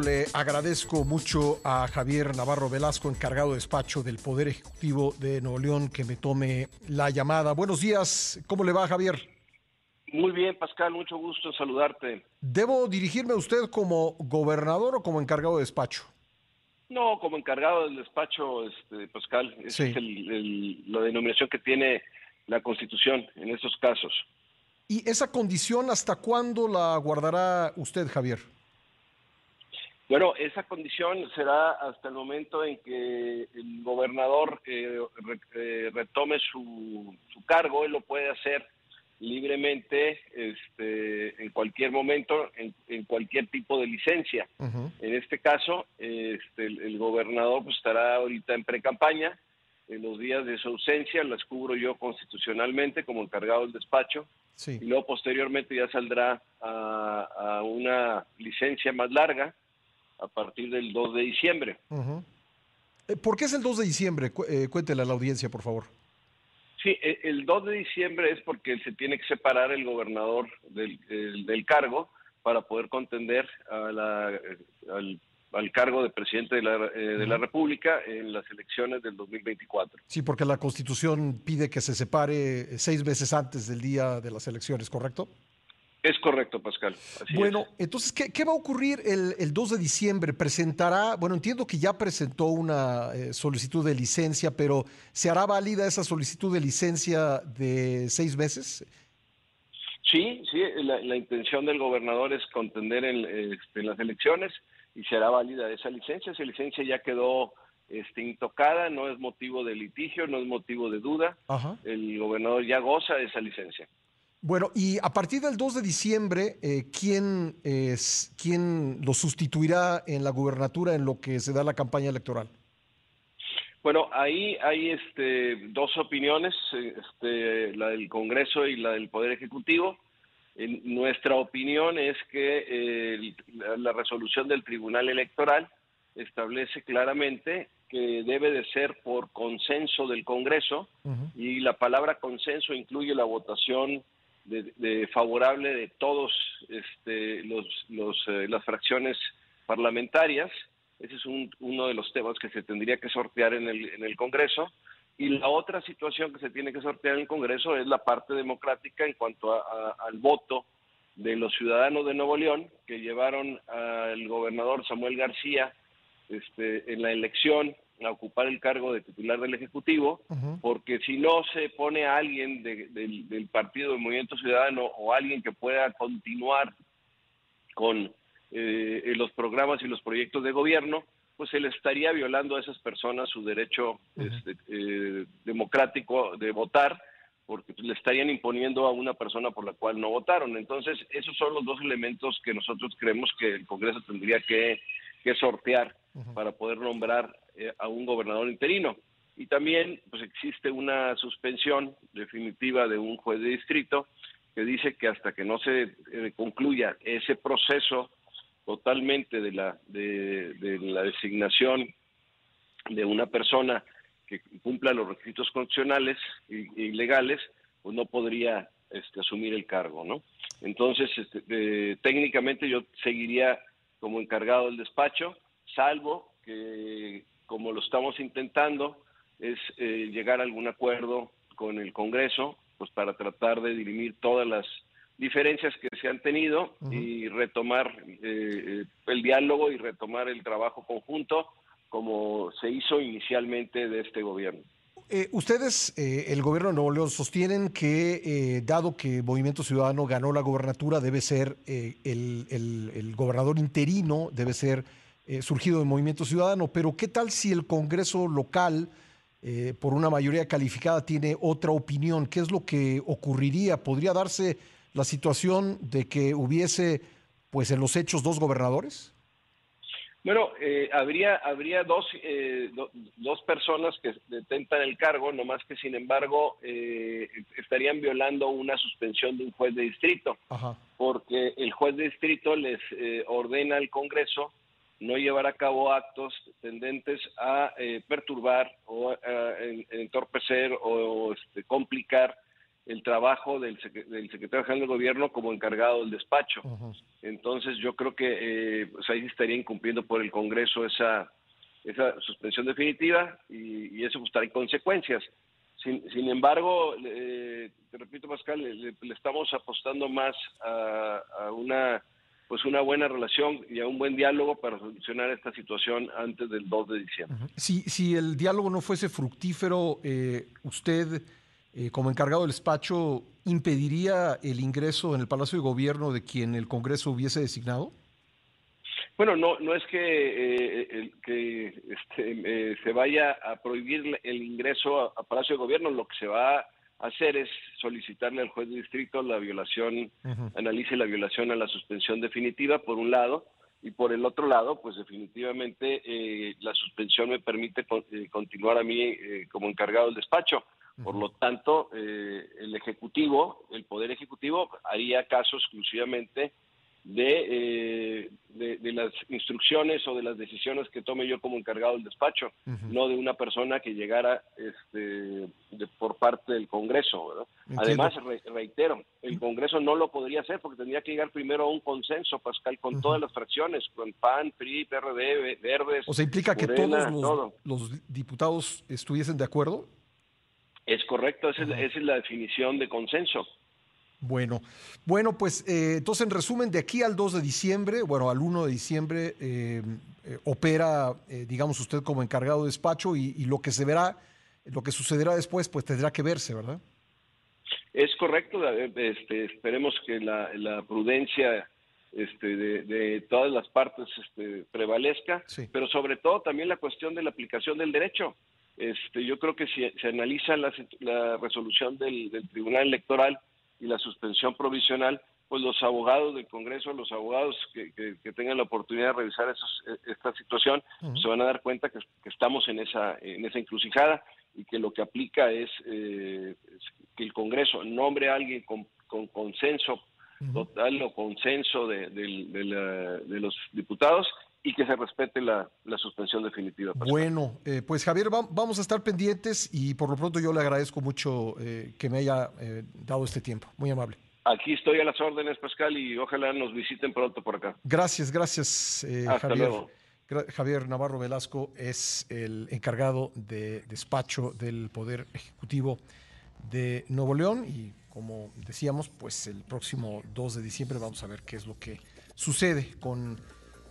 Le agradezco mucho a Javier Navarro Velasco, encargado de despacho del Poder Ejecutivo de Nuevo León, que me tome la llamada. Buenos días, ¿cómo le va Javier? Muy bien, Pascal, mucho gusto en saludarte. ¿Debo dirigirme a usted como gobernador o como encargado de despacho? No, como encargado del despacho, este, Pascal, esa es la denominación que tiene la Constitución en estos casos. ¿Y esa condición hasta cuándo la guardará usted, Javier? Bueno, esa condición será hasta el momento en que el gobernador eh, eh, retome su, cargo, él lo puede hacer libremente este, en cualquier momento, en, cualquier tipo de licencia. En este caso, este, el, gobernador pues, estará ahorita en pre-campaña, en los días de su ausencia las cubro yo constitucionalmente como encargado del despacho, y luego posteriormente ya saldrá a una licencia más larga, a partir del 2 de diciembre. Eh, ¿Por qué es el 2 de diciembre? Eh, cuéntele a la audiencia, por favor. Sí, e, el 2 de diciembre es porque se tiene que separar el gobernador del, cargo para poder contender al, cargo de presidente de la, eh, de la República en las elecciones del 2024. Sí, porque la Constitución pide que se separe seis meses antes del día de las elecciones, ¿correcto? Es correcto, Pascal. bueno, entonces, ¿qué, va a ocurrir el, 2 de diciembre? ¿Presentará, bueno, entiendo que ya presentó una eh, solicitud de licencia, pero ¿se hará válida esa solicitud de licencia de seis meses? Sí, sí, la, intención del gobernador es contender este, en, las elecciones y será válida esa licencia. Esa licencia ya quedó este, intocada, no es motivo de litigio, no es motivo de duda. El gobernador ya goza de esa licencia. Bueno, y a partir del 2 de diciembre, eh, ¿quién, es, ¿quién lo sustituirá en la gubernatura en lo que se da la campaña electoral? Bueno, ahí hay este, dos opiniones, este, la del Congreso y la del Poder Ejecutivo. nuestra opinión es que eh, la, resolución del Tribunal Electoral establece claramente que debe de ser por consenso del Congreso y la palabra consenso incluye la votación de, favorable de todos este, los, eh, las fracciones parlamentarias. Ese es uno de los temas que se tendría que sortear en el, en el Congreso. Y la otra situación que se tiene que sortear en el Congreso es la parte democrática en cuanto al voto de los ciudadanos de Nuevo León que llevaron al gobernador Samuel García este, en la elección a ocupar el cargo de titular del Ejecutivo, porque si no se pone a alguien del Partido del Movimiento Ciudadano o alguien que pueda continuar con eh, los programas y los proyectos de gobierno, pues se le estaría violando a esas personas su derecho este, eh, democrático de votar, porque le estarían imponiendo a una persona por la cual no votaron. Entonces, esos son los dos elementos que nosotros creemos que el Congreso tendría que, sortear para poder nombrar eh, a un gobernador interino. Y también pues existe una suspensión definitiva de un juez de distrito que dice que hasta que no se eh, concluya ese proceso totalmente de la, de, la designación de una persona que cumpla los requisitos constitucionales y, legales, pues no podría este, asumir el cargo, ¿no? Entonces, este, técnicamente yo seguiría como encargado del despacho, salvo que como lo estamos intentando, es eh, llegar a algún acuerdo con el Congreso, pues para tratar de dirimir todas las diferencias que se han tenido y retomar eh, el diálogo y retomar el trabajo conjunto como se hizo inicialmente de este gobierno. Eh, ustedes, el gobierno de Nuevo León, sostienen que, dado que Movimiento Ciudadano ganó la gobernatura, debe ser el, el, gobernador interino, debe ser eh, surgido del Movimiento Ciudadano, pero ¿qué tal si el Congreso local, eh, por una mayoría calificada, tiene otra opinión? ¿Qué es lo que ocurriría? ¿Podría darse la situación de que hubiese, pues en los hechos, dos gobernadores? Bueno, eh, habría habría dos, dos personas que detentan el cargo, no más que sin embargo estarían violando una suspensión de un juez de distrito, porque el juez de distrito les ordena al Congreso no llevar a cabo actos tendentes a eh, perturbar o a, entorpecer o este, complicar el trabajo del, secretario general del gobierno como encargado del despacho. Entonces yo creo que eh, pues ahí estaría incumpliendo por el Congreso esa, esa suspensión definitiva y, eso pues, trae consecuencias. Sin, sin embargo, te repito Pascal, le, estamos apostando más a, a una pues una buena relación y a un buen diálogo para solucionar esta situación antes del 2 de diciembre. Si, si el diálogo no fuese fructífero, eh, usted, eh, como encargado del despacho, impediría el ingreso en el Palacio de Gobierno de quien el Congreso hubiese designado? Bueno, no, no es que, eh, que este, se vaya a prohibir el ingreso a, Palacio de Gobierno, lo que se va a hacer es solicitarle al juez de distrito la violación, analice la violación a la suspensión definitiva, por un lado, y por el otro lado, pues definitivamente eh, la suspensión me permite eh, continuar a mí eh, como encargado del despacho. Por lo tanto, el Ejecutivo, el Poder Ejecutivo, haría caso exclusivamente de, de, las instrucciones o de las decisiones que tome yo como encargado del despacho, no de una persona que llegara este, por parte del Congreso. Además, reitero, el Congreso no lo podría hacer porque tendría que llegar primero a un consenso, Pascal, con todas las fracciones, con PAN, PRI, PRD, Verdes. O sea, implica que todos los, diputados estuviesen de acuerdo. Es correcto, esa es la definición de consenso. Bueno, bueno, pues eh, entonces en resumen, de aquí al 2 de diciembre, bueno, al 1 de diciembre, eh, eh, opera, digamos, usted como encargado de despacho y, lo que se verá, lo que sucederá después, pues tendrá que verse, ¿verdad? Es correcto, este, esperemos que la, prudencia este, de, todas las partes este, prevalezca, pero sobre todo también la cuestión de la aplicación del derecho. Este, yo creo que si se analiza la, resolución del Tribunal Electoral, y la suspensión provisional, pues los abogados del Congreso, los abogados que, tengan la oportunidad de revisar e, esta situación, se van a dar cuenta que, estamos en esa, en esa encrucijada y que lo que aplica es, eh, que el Congreso nombre a alguien con, consenso total o consenso de, los diputados y que se respete la, suspensión definitiva. Bueno, eh, pues Javier, vamos a estar pendientes y por lo pronto yo le agradezco mucho eh, que me haya eh, dado este tiempo. Muy amable. Aquí estoy a las órdenes, Pascal, y ojalá nos visiten pronto por acá. Gracias, gracias, Hasta Javier. Luego. Javier Navarro Velasco es el encargado de despacho del Poder Ejecutivo de Nuevo León y como decíamos, pues el próximo 2 de diciembre vamos a ver qué es lo que sucede con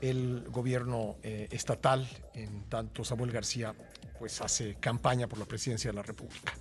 el gobierno eh, estatal, en tanto Samuel García pues hace campaña por la presidencia de la República.